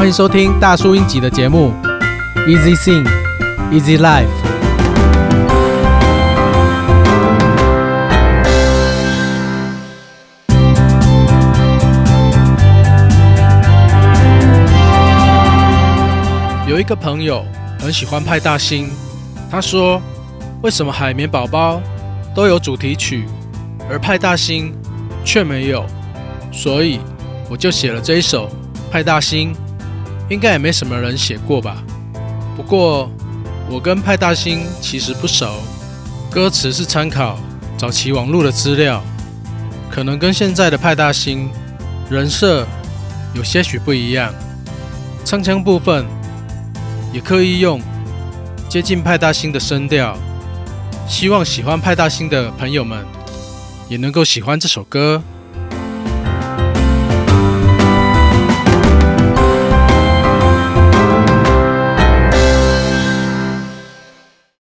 欢迎收听大叔英吉的节目，Easy Sing, Easy Life。有一个朋友很喜欢派大星，他说：“为什么海绵宝宝都有主题曲，而派大星却没有？”所以我就写了这一首《派大星》。应该也没什么人写过吧。不过我跟派大星其实不熟，歌词是参考早期网络的资料，可能跟现在的派大星人设有些许不一样。唱腔部分也刻意用接近派大星的声调，希望喜欢派大星的朋友们也能够喜欢这首歌。